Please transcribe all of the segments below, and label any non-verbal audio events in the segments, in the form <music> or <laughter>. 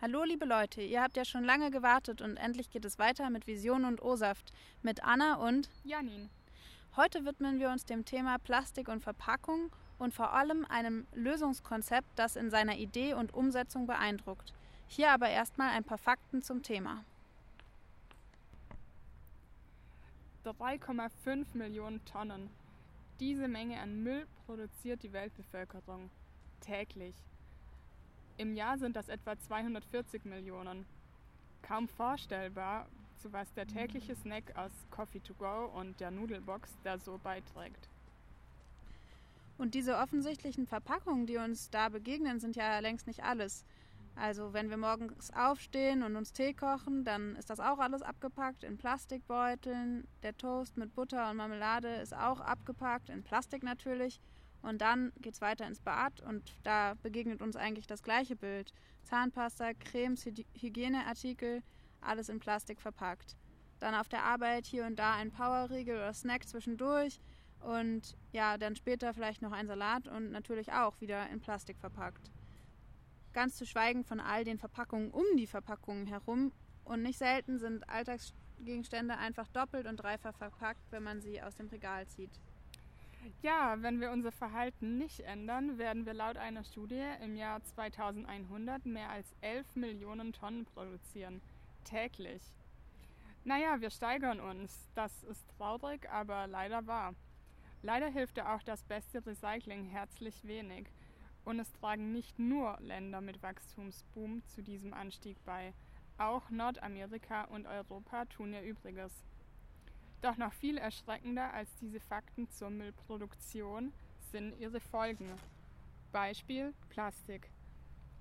Hallo liebe Leute, ihr habt ja schon lange gewartet und endlich geht es weiter mit Vision und O-Saft mit Anna und Janin. Heute widmen wir uns dem Thema Plastik und Verpackung und vor allem einem Lösungskonzept, das in seiner Idee und Umsetzung beeindruckt. Hier aber erstmal ein paar Fakten zum Thema. 3,5 Millionen Tonnen. Diese Menge an Müll produziert die Weltbevölkerung täglich. Im Jahr sind das etwa 240 Millionen. Kaum vorstellbar, zu was der tägliche Snack aus Coffee to go und der Nudelbox da so beiträgt. Und diese offensichtlichen Verpackungen, die uns da begegnen, sind ja längst nicht alles. Also wenn wir morgens aufstehen und uns Tee kochen, dann ist das auch alles abgepackt in Plastikbeuteln. Der Toast mit Butter und Marmelade ist auch abgepackt in Plastik natürlich. Und dann geht es weiter ins Bad und da begegnet uns eigentlich das gleiche Bild. Zahnpasta, Cremes, Hygieneartikel, alles in Plastik verpackt. Dann auf der Arbeit hier und da ein Powerriegel oder Snack zwischendurch und ja, dann später vielleicht noch ein Salat und natürlich auch wieder in Plastik verpackt. Ganz zu schweigen von all den Verpackungen um die Verpackungen herum und nicht selten sind Alltagsgegenstände einfach doppelt und dreifach verpackt, wenn man sie aus dem Regal zieht. Ja, wenn wir unser Verhalten nicht ändern, werden wir laut einer Studie im Jahr 2100 mehr als 11 Millionen Tonnen produzieren. Täglich. Naja, wir steigern uns. Das ist traurig, aber leider wahr. Leider hilft ja auch das beste Recycling herzlich wenig. Und es tragen nicht nur Länder mit Wachstumsboom zu diesem Anstieg bei. Auch Nordamerika und Europa tun ihr Übriges. Doch noch viel erschreckender als diese Fakten zur Müllproduktion sind ihre Folgen. Beispiel Plastik.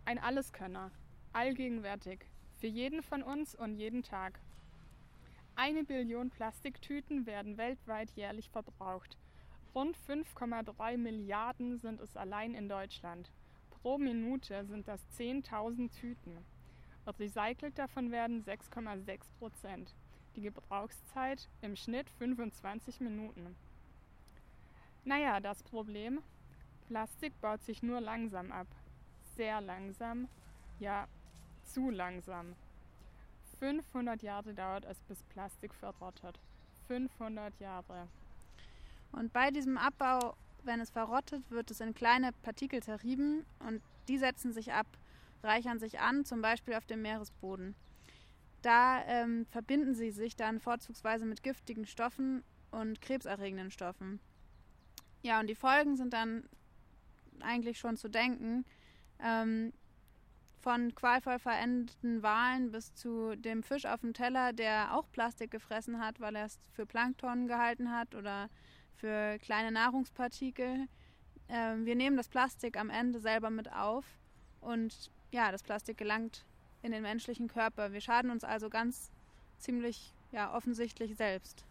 Ein Alleskönner, allgegenwärtig, für jeden von uns und jeden Tag. Eine Billion Plastiktüten werden weltweit jährlich verbraucht. Rund 5,3 Milliarden sind es allein in Deutschland. Pro Minute sind das 10.000 Tüten. Recycelt davon werden 6,6 Prozent die Gebrauchszeit im Schnitt 25 Minuten. Naja, das Problem, Plastik baut sich nur langsam ab. Sehr langsam, ja, zu langsam. 500 Jahre dauert es, bis Plastik verrottet. 500 Jahre. Und bei diesem Abbau, wenn es verrottet, wird es in kleine Partikel zerrieben und die setzen sich ab, reichern sich an, zum Beispiel auf dem Meeresboden. Da ähm, verbinden sie sich dann vorzugsweise mit giftigen Stoffen und krebserregenden Stoffen. Ja, und die Folgen sind dann eigentlich schon zu denken. Ähm, von qualvoll verendeten Walen bis zu dem Fisch auf dem Teller, der auch Plastik gefressen hat, weil er es für Plankton gehalten hat oder für kleine Nahrungspartikel. Ähm, wir nehmen das Plastik am Ende selber mit auf und ja, das Plastik gelangt in den menschlichen Körper. Wir schaden uns also ganz ziemlich ja, offensichtlich selbst.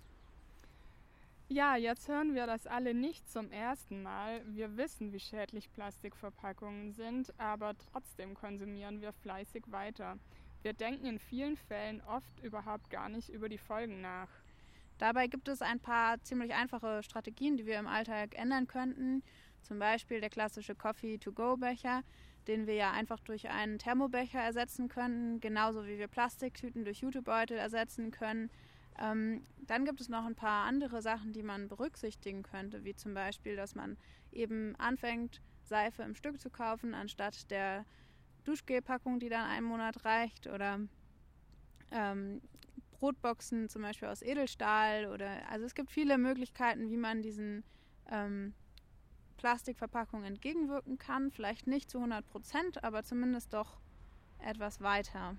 Ja, jetzt hören wir das alle nicht zum ersten Mal. Wir wissen, wie schädlich Plastikverpackungen sind, aber trotzdem konsumieren wir fleißig weiter. Wir denken in vielen Fällen oft überhaupt gar nicht über die Folgen nach. Dabei gibt es ein paar ziemlich einfache Strategien, die wir im Alltag ändern könnten. Zum Beispiel der klassische Coffee-to-go-Becher, den wir ja einfach durch einen Thermobecher ersetzen können, genauso wie wir Plastiktüten durch Jutebeutel ersetzen können. Ähm, dann gibt es noch ein paar andere Sachen, die man berücksichtigen könnte, wie zum Beispiel, dass man eben anfängt, Seife im Stück zu kaufen, anstatt der Duschgelpackung, die dann einen Monat reicht, oder ähm, Brotboxen zum Beispiel aus Edelstahl oder also es gibt viele Möglichkeiten, wie man diesen ähm, Plastikverpackung entgegenwirken kann. Vielleicht nicht zu 100 Prozent, aber zumindest doch etwas weiter.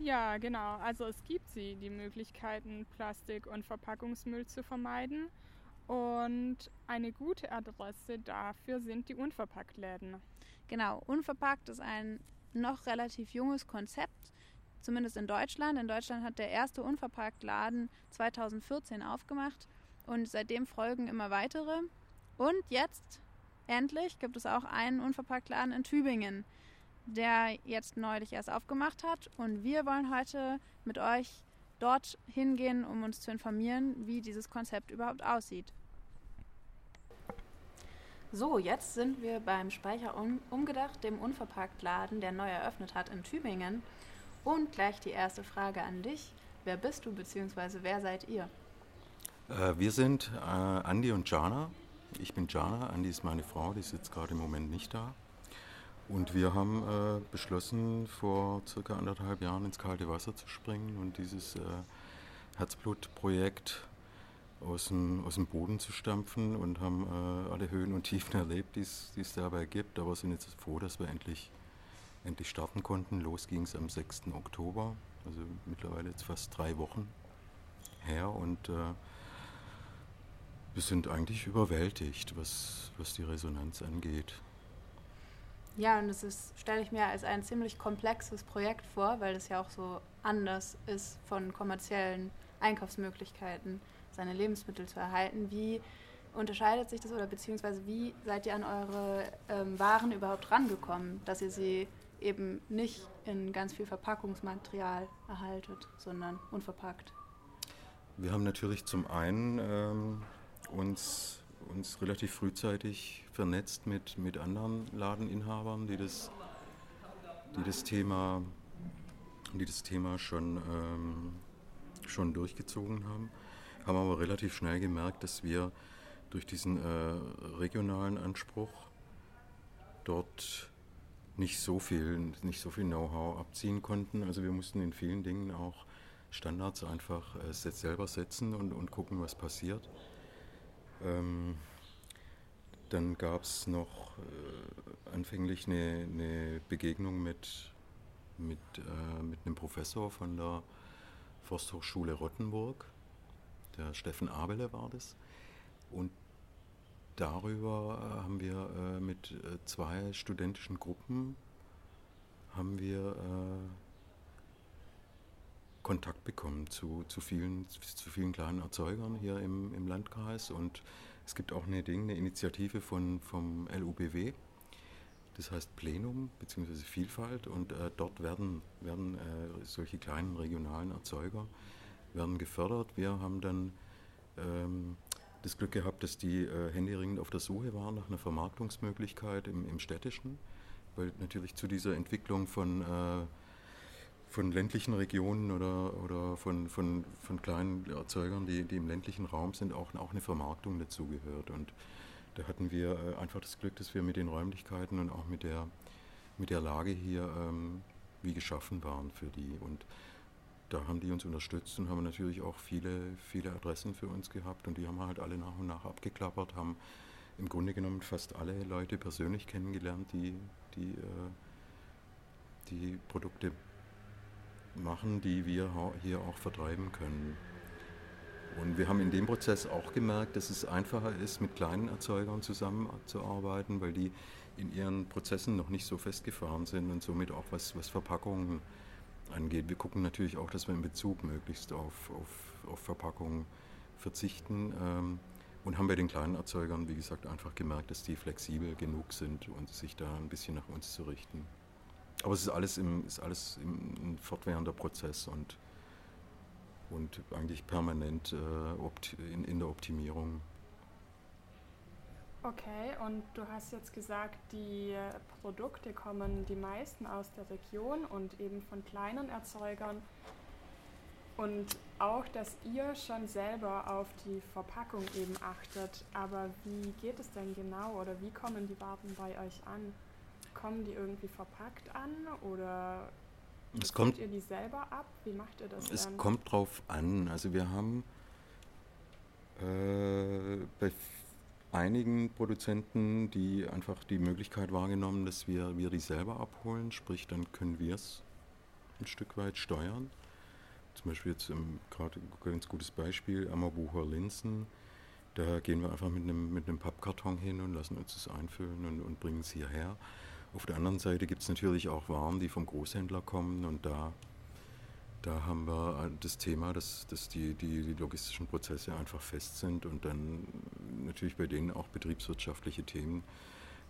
Ja, genau. Also es gibt sie, die Möglichkeiten, Plastik- und Verpackungsmüll zu vermeiden. Und eine gute Adresse dafür sind die Unverpacktläden. Genau, Unverpackt ist ein noch relativ junges Konzept, zumindest in Deutschland. In Deutschland hat der erste Unverpacktladen 2014 aufgemacht und seitdem folgen immer weitere. Und jetzt, endlich, gibt es auch einen Unverpacktladen in Tübingen, der jetzt neulich erst aufgemacht hat. Und wir wollen heute mit euch dort hingehen, um uns zu informieren, wie dieses Konzept überhaupt aussieht. So, jetzt sind wir beim Speicher um, umgedacht, dem Unverpacktladen, der neu eröffnet hat in Tübingen. Und gleich die erste Frage an dich. Wer bist du bzw. wer seid ihr? Äh, wir sind äh, Andi und Jana. Ich bin Jana, Andi ist meine Frau, die ist jetzt gerade im Moment nicht da. Und wir haben äh, beschlossen, vor circa anderthalb Jahren ins kalte Wasser zu springen und dieses äh, Herzblutprojekt aus dem, aus dem Boden zu stampfen und haben äh, alle Höhen und Tiefen <laughs> erlebt, die es dabei gibt. Aber sind jetzt froh, dass wir endlich, endlich starten konnten. Los ging es am 6. Oktober, also mittlerweile jetzt fast drei Wochen her. Und äh, wir sind eigentlich überwältigt, was, was die Resonanz angeht. Ja, und das stelle ich mir als ein ziemlich komplexes Projekt vor, weil es ja auch so anders ist von kommerziellen Einkaufsmöglichkeiten, seine Lebensmittel zu erhalten. Wie unterscheidet sich das oder beziehungsweise wie seid ihr an eure ähm, Waren überhaupt rangekommen, dass ihr sie eben nicht in ganz viel Verpackungsmaterial erhaltet, sondern unverpackt? Wir haben natürlich zum einen ähm, uns, uns relativ frühzeitig vernetzt mit, mit anderen Ladeninhabern, die das, die das Thema, die das Thema schon, ähm, schon durchgezogen haben, haben aber relativ schnell gemerkt, dass wir durch diesen äh, regionalen Anspruch dort nicht so viel, so viel Know-how abziehen konnten. Also wir mussten in vielen Dingen auch Standards einfach äh, selber setzen und, und gucken, was passiert. Ähm, dann gab es noch äh, anfänglich eine, eine, Begegnung mit, mit, äh, mit einem Professor von der Forsthochschule Rottenburg, der Steffen Abele war das. Und darüber äh, haben wir äh, mit äh, zwei studentischen Gruppen haben wir äh, Kontakt bekommen zu, zu, vielen, zu vielen kleinen Erzeugern hier im, im Landkreis. Und es gibt auch eine, Ding, eine Initiative von, vom LUBW, das heißt Plenum bzw. Vielfalt. Und äh, dort werden, werden äh, solche kleinen regionalen Erzeuger werden gefördert. Wir haben dann ähm, das Glück gehabt, dass die äh, händeringend auf der Suche waren nach einer Vermarktungsmöglichkeit im, im Städtischen, weil natürlich zu dieser Entwicklung von äh, von ländlichen Regionen oder, oder von, von, von kleinen Erzeugern, die, die im ländlichen Raum sind, auch, auch eine Vermarktung dazugehört. Und da hatten wir äh, einfach das Glück, dass wir mit den Räumlichkeiten und auch mit der, mit der Lage hier ähm, wie geschaffen waren für die. Und da haben die uns unterstützt und haben natürlich auch viele, viele Adressen für uns gehabt und die haben wir halt alle nach und nach abgeklappert, haben im Grunde genommen fast alle Leute persönlich kennengelernt, die die, äh, die Produkte machen, die wir hier auch vertreiben können. Und wir haben in dem Prozess auch gemerkt, dass es einfacher ist, mit kleinen Erzeugern zusammenzuarbeiten, weil die in ihren Prozessen noch nicht so festgefahren sind und somit auch was, was Verpackungen angeht. Wir gucken natürlich auch, dass wir in Bezug möglichst auf, auf, auf Verpackungen verzichten ähm, und haben bei den kleinen Erzeugern, wie gesagt, einfach gemerkt, dass die flexibel genug sind und sich da ein bisschen nach uns zu richten. Aber es ist alles, im, ist alles ein fortwährender Prozess und, und eigentlich permanent äh, in, in der Optimierung. Okay, und du hast jetzt gesagt, die Produkte kommen die meisten aus der Region und eben von kleinen Erzeugern. Und auch, dass ihr schon selber auf die Verpackung eben achtet. Aber wie geht es denn genau oder wie kommen die Waren bei euch an? Kommen die irgendwie verpackt an oder es kommt, ihr die selber ab? Wie macht ihr das? Es dann? kommt drauf an. Also wir haben äh, bei einigen Produzenten die einfach die Möglichkeit wahrgenommen, dass wir, wir die selber abholen, sprich dann können wir es ein Stück weit steuern. Zum Beispiel jetzt gerade ein ganz gutes Beispiel, Ammerbucher Linsen. Da gehen wir einfach mit einem, mit einem Pappkarton hin und lassen uns das einfüllen und, und bringen es hierher. Auf der anderen Seite gibt es natürlich auch Waren, die vom Großhändler kommen und da, da haben wir das Thema, dass, dass die, die, die logistischen Prozesse einfach fest sind und dann natürlich bei denen auch betriebswirtschaftliche Themen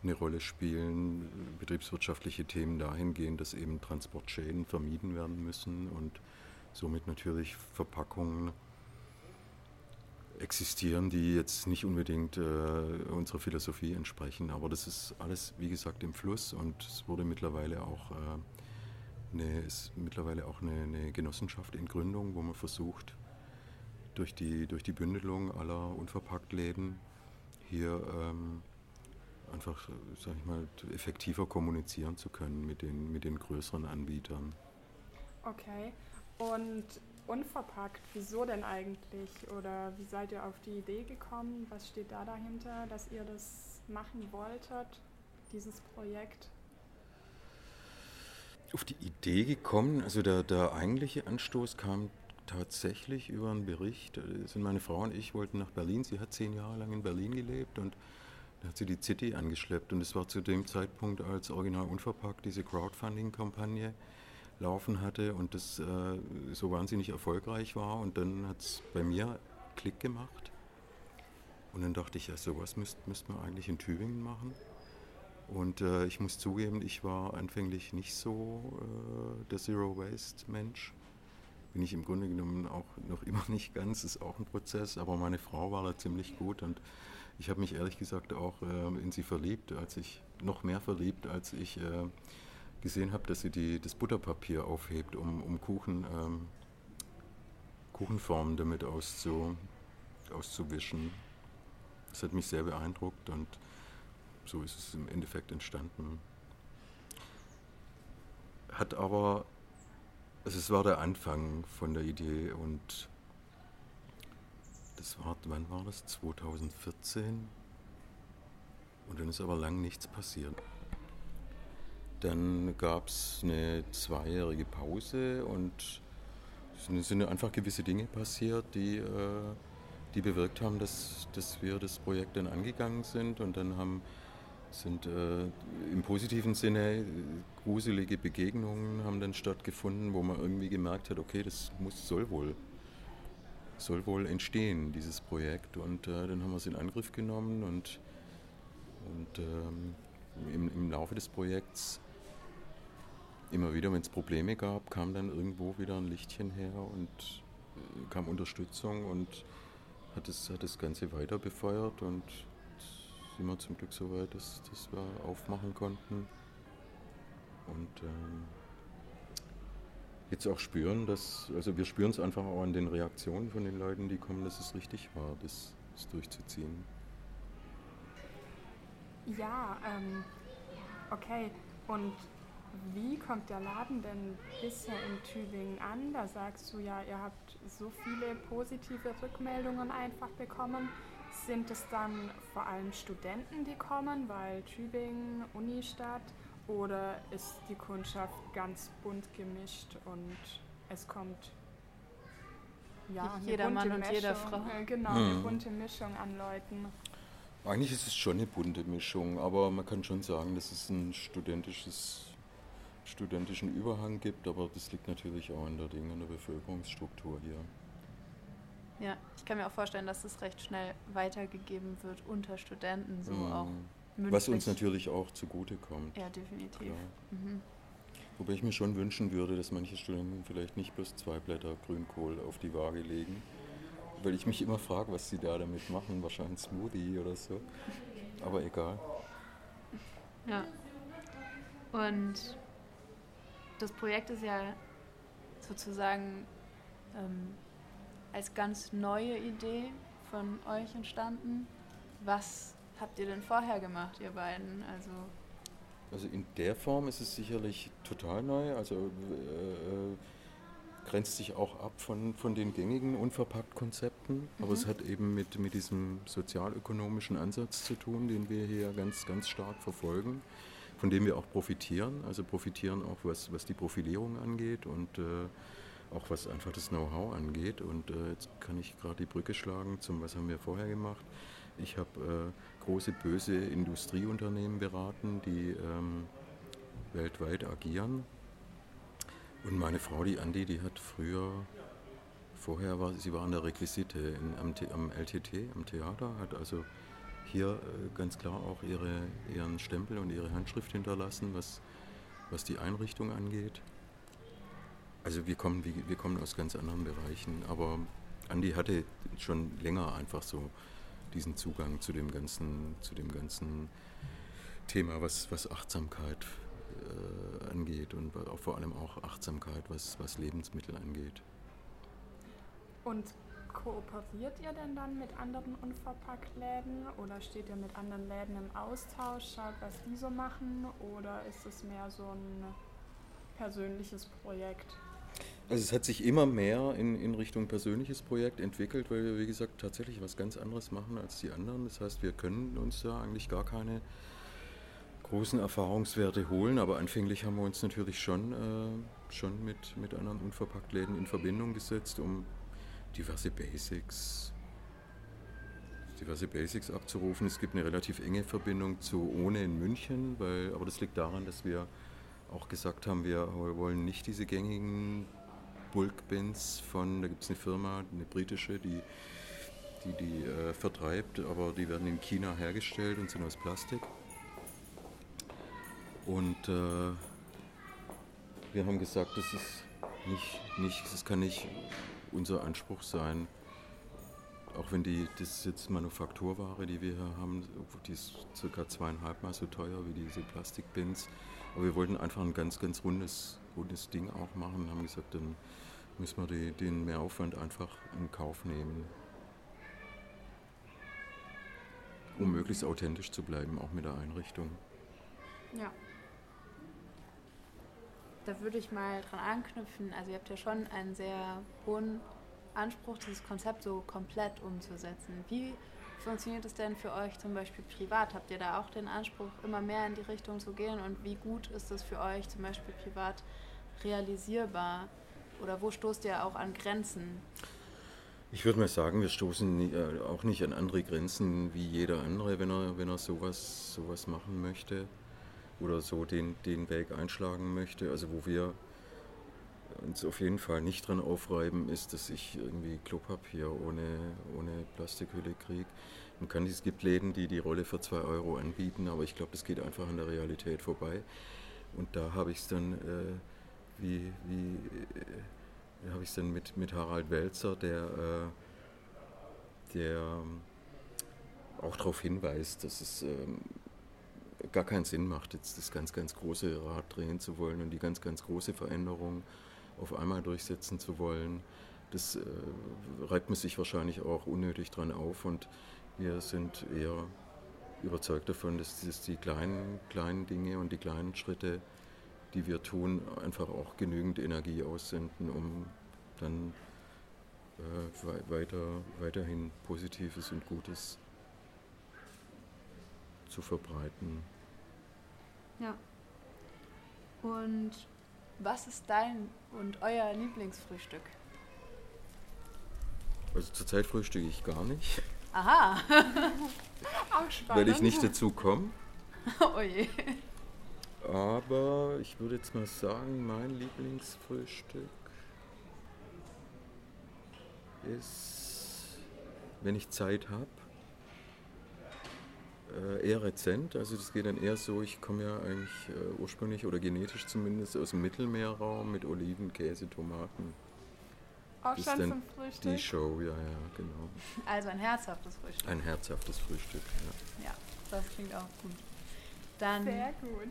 eine Rolle spielen, betriebswirtschaftliche Themen dahingehend, dass eben Transportschäden vermieden werden müssen und somit natürlich Verpackungen existieren, die jetzt nicht unbedingt äh, unserer Philosophie entsprechen. Aber das ist alles, wie gesagt, im Fluss und es wurde mittlerweile auch, äh, eine, ist mittlerweile auch eine, eine, Genossenschaft in Gründung, wo man versucht, durch die, durch die Bündelung aller Unverpacktläden hier ähm, einfach, sag ich mal, effektiver kommunizieren zu können mit den, mit den größeren Anbietern. Okay. Und unverpackt, wieso denn eigentlich? Oder wie seid ihr auf die Idee gekommen? Was steht da dahinter, dass ihr das machen wolltet, dieses Projekt? Auf die Idee gekommen, also der, der eigentliche Anstoß kam tatsächlich über einen Bericht. Sind meine Frau und ich wollten nach Berlin. Sie hat zehn Jahre lang in Berlin gelebt und da hat sie die City angeschleppt. Und es war zu dem Zeitpunkt, als Original Unverpackt diese Crowdfunding-Kampagne laufen hatte und das äh, so wahnsinnig erfolgreich war. Und dann hat es bei mir Klick gemacht. Und dann dachte ich, ja, sowas müsste müsst man eigentlich in Tübingen machen. Und äh, ich muss zugeben, ich war anfänglich nicht so äh, der Zero Waste Mensch. Bin ich im Grunde genommen auch noch immer <laughs> nicht ganz, ist auch ein Prozess, aber meine Frau war da ziemlich gut und ich habe mich ehrlich gesagt auch äh, in sie verliebt, als ich noch mehr verliebt, als ich äh, gesehen habe, dass sie die, das Butterpapier aufhebt, um, um Kuchen, ähm, Kuchenformen damit auszu, auszuwischen. Das hat mich sehr beeindruckt und so ist es im Endeffekt entstanden. Hat aber, also es war der Anfang von der Idee und das war, wann war das? 2014? Und dann ist aber lang nichts passiert. Dann gab es eine zweijährige Pause und es sind einfach gewisse Dinge passiert, die, äh, die bewirkt haben, dass, dass wir das Projekt dann angegangen sind und dann haben, sind äh, im positiven Sinne gruselige Begegnungen haben dann stattgefunden, wo man irgendwie gemerkt hat, okay, das muss, soll wohl soll wohl entstehen, dieses Projekt. Und äh, dann haben wir es in Angriff genommen und, und ähm, im, im Laufe des Projekts immer wieder, wenn es Probleme gab, kam dann irgendwo wieder ein Lichtchen her und äh, kam Unterstützung und hat das, hat das Ganze weiter befeuert und sind wir zum Glück so weit, dass, dass wir aufmachen konnten. Und ähm, jetzt auch spüren, dass, also wir spüren es einfach auch an den Reaktionen von den Leuten, die kommen, dass es richtig war, das, das durchzuziehen. Ja, ähm, okay. Und wie kommt der Laden denn bisher in Tübingen an? Da sagst du ja, ihr habt so viele positive Rückmeldungen einfach bekommen. Sind es dann vor allem Studenten, die kommen, weil Tübingen, Unistadt, oder ist die Kundschaft ganz bunt gemischt und es kommt ja, jeder Mann und jede Frau. Äh, genau, mhm. eine bunte Mischung an Leuten. Eigentlich ist es schon eine bunte Mischung, aber man kann schon sagen, dass es ein studentisches studentischen Überhang gibt, aber das liegt natürlich auch an der Dinge, an der Bevölkerungsstruktur hier. Ja, ich kann mir auch vorstellen, dass es recht schnell weitergegeben wird unter Studenten, so mhm. auch mündlich. Was uns natürlich auch zugutekommt. Ja, definitiv. Mhm. Wobei ich mir schon wünschen würde, dass manche Studenten vielleicht nicht bloß zwei Blätter Grünkohl auf die Waage legen, weil ich mich immer frage, was sie da damit machen. Wahrscheinlich Smoothie oder so. Aber egal. Ja. Und das Projekt ist ja sozusagen ähm, als ganz neue Idee von euch entstanden. Was habt ihr denn vorher gemacht, ihr beiden? Also, also in der Form ist es sicherlich total neu. Also äh, äh grenzt sich auch ab von, von den gängigen Unverpackt-Konzepten. Mhm. Aber es hat eben mit, mit diesem sozialökonomischen Ansatz zu tun, den wir hier ganz, ganz stark verfolgen von dem wir auch profitieren. Also profitieren auch, was, was die Profilierung angeht und äh, auch was einfach das Know-how angeht. Und äh, jetzt kann ich gerade die Brücke schlagen zum, was haben wir vorher gemacht. Ich habe äh, große, böse Industrieunternehmen beraten, die ähm, weltweit agieren. Und meine Frau, die Andi, die hat früher, vorher war sie war an der Requisite in, am, am LTT, am Theater, hat also hier äh, ganz klar auch ihre, ihren Stempel und ihre Handschrift hinterlassen, was, was die Einrichtung angeht. Also wir kommen, wir kommen aus ganz anderen Bereichen, aber Andi hatte schon länger einfach so diesen Zugang zu dem ganzen, zu dem ganzen Thema, was, was Achtsamkeit äh, angeht und auch vor allem auch Achtsamkeit, was, was Lebensmittel angeht. Und kooperiert ihr denn dann mit anderen Unverpacktläden oder steht ihr mit anderen Läden im Austausch, schaut, was die so machen oder ist es mehr so ein persönliches Projekt? Also es hat sich immer mehr in, in Richtung persönliches Projekt entwickelt, weil wir, wie gesagt, tatsächlich was ganz anderes machen als die anderen. Das heißt, wir können uns da eigentlich gar keine großen Erfahrungswerte holen, aber anfänglich haben wir uns natürlich schon, äh, schon mit, mit anderen Unverpacktläden in Verbindung gesetzt, um diverse Basics, diverse Basics abzurufen. Es gibt eine relativ enge Verbindung zu Ohne in München, weil, aber das liegt daran, dass wir auch gesagt haben, wir wollen nicht diese gängigen Bulk-Bins von, da gibt es eine Firma, eine britische, die die, die äh, vertreibt, aber die werden in China hergestellt und sind aus Plastik. Und äh, wir haben gesagt, das ist nicht, nicht, das kann nicht unser Anspruch sein. Auch wenn die, das jetzt Manufakturware, die wir hier haben, die ist circa zweieinhalb Mal so teuer wie diese Plastikbins. Aber wir wollten einfach ein ganz, ganz rundes, rundes Ding auch machen und haben gesagt, dann müssen wir die, den Mehraufwand einfach in Kauf nehmen. Um möglichst authentisch zu bleiben, auch mit der Einrichtung. Ja da würde ich mal dran anknüpfen. Also ihr habt ja schon einen sehr hohen Anspruch, dieses Konzept so komplett umzusetzen. Wie funktioniert es denn für euch zum Beispiel privat? Habt ihr da auch den Anspruch, immer mehr in die Richtung zu gehen? Und wie gut ist es für euch zum Beispiel privat realisierbar? Oder wo stoßt ihr auch an Grenzen? Ich würde mal sagen, wir stoßen äh, auch nicht an andere Grenzen wie jeder andere, wenn er, wenn er sowas, sowas machen möchte oder so den, den Weg einschlagen möchte. Also wo wir uns auf jeden Fall nicht dran aufreiben, ist, dass ich irgendwie Klopapier ohne, ohne Plastikhülle kriege. Man kann, es gibt Läden, die die Rolle für 2 Euro anbieten, aber ich glaube, das geht einfach an der Realität vorbei. Und da habe ich es dann, äh, wie, wie äh, habe ich dann mit, mit Harald Welzer, der, äh, der ähm, auch darauf hinweist, dass es ähm, gar keinen Sinn macht, jetzt das ganz, ganz große Rad drehen zu wollen und die ganz, ganz große Veränderung auf einmal durchsetzen zu wollen. Das äh, reibt man sich wahrscheinlich auch unnötig dran auf und wir sind eher überzeugt davon, dass, dass die kleinen, kleinen Dinge und die kleinen Schritte, die wir tun, einfach auch genügend Energie aussenden, um dann äh, weiter, weiterhin Positives und Gutes zu verbreiten. Ja. Und was ist dein und euer Lieblingsfrühstück? Also zurzeit frühstücke ich gar nicht. Aha. <laughs> Auch spannend. Weil ich nicht dazu komme. <laughs> oh je. Aber ich würde jetzt mal sagen, mein Lieblingsfrühstück ist, wenn ich Zeit habe, äh, eher rezent. Also das geht dann eher so, ich komme ja eigentlich äh, ursprünglich oder genetisch zumindest aus dem Mittelmeerraum mit Oliven, Käse, Tomaten. Auch schon zum Frühstück? Die Show, ja, ja, genau. <laughs> Also ein herzhaftes Frühstück. Ein herzhaftes Frühstück, ja. Ja, das klingt auch gut. Dann Sehr gut.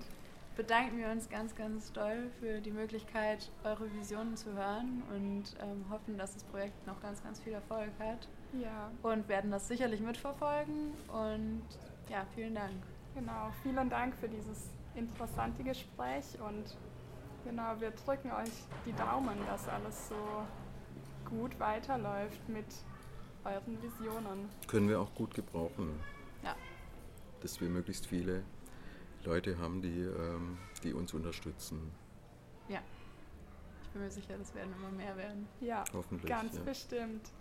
bedanken wir uns ganz, ganz doll für die Möglichkeit, eure Visionen zu hören und ähm, hoffen, dass das Projekt noch ganz, ganz viel Erfolg hat. Ja, Und werden das sicherlich mitverfolgen. Und ja, vielen Dank. genau. Vielen Dank für dieses interessante Gespräch und genau, wir drücken euch die Daumen, dass alles so gut weiterläuft mit euren Visionen. Können wir auch gut gebrauchen. Ja. Dass wir möglichst viele Leute haben, die, ähm, die uns unterstützen. Ja. Ich bin mir sicher, das werden immer mehr werden. Ja, Hoffentlich. ganz ja. bestimmt.